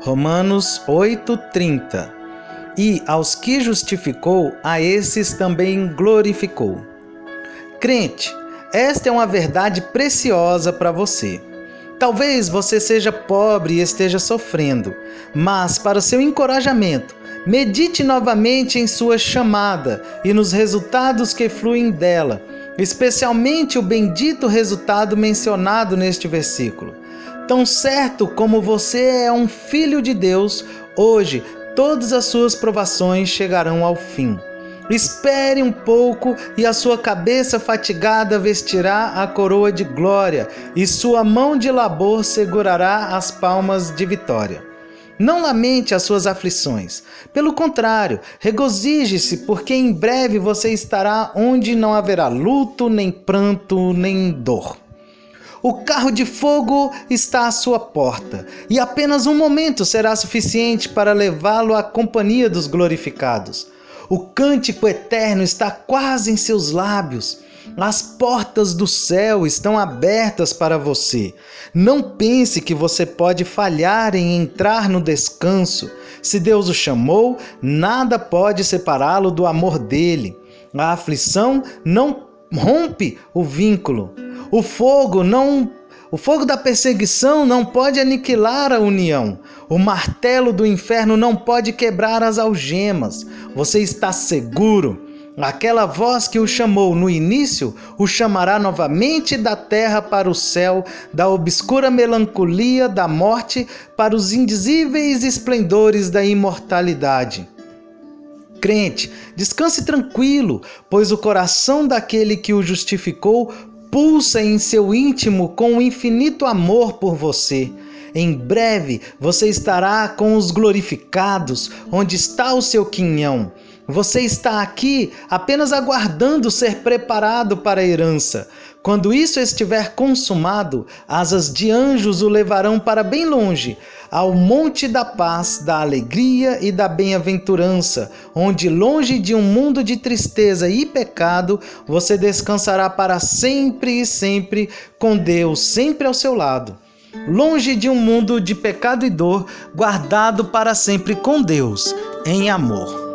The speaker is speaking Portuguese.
Romanos 8:30. E aos que justificou, a esses também glorificou. Crente, esta é uma verdade preciosa para você. Talvez você seja pobre e esteja sofrendo, mas para seu encorajamento, medite novamente em sua chamada e nos resultados que fluem dela, especialmente o bendito resultado mencionado neste versículo. Tão certo como você é um filho de Deus, hoje todas as suas provações chegarão ao fim. Espere um pouco e a sua cabeça fatigada vestirá a coroa de glória e sua mão de labor segurará as palmas de vitória. Não lamente as suas aflições. Pelo contrário, regozije-se, porque em breve você estará onde não haverá luto, nem pranto, nem dor. O carro de fogo está à sua porta, e apenas um momento será suficiente para levá-lo à companhia dos glorificados. O cântico eterno está quase em seus lábios. As portas do céu estão abertas para você. Não pense que você pode falhar em entrar no descanso. Se Deus o chamou, nada pode separá-lo do amor dele. A aflição não rompe o vínculo. O fogo não o fogo da perseguição não pode aniquilar a união. O martelo do inferno não pode quebrar as algemas. Você está seguro. Aquela voz que o chamou no início o chamará novamente da terra para o céu, da obscura melancolia da morte para os indizíveis esplendores da imortalidade. Crente, descanse tranquilo, pois o coração daquele que o justificou pulsa em seu íntimo com um infinito amor por você. Em breve você estará com os glorificados, onde está o seu quinhão. Você está aqui apenas aguardando ser preparado para a herança. Quando isso estiver consumado, asas de anjos o levarão para bem longe, ao monte da paz, da alegria e da bem-aventurança, onde, longe de um mundo de tristeza e pecado, você descansará para sempre e sempre com Deus sempre ao seu lado. Longe de um mundo de pecado e dor, guardado para sempre com Deus, em amor.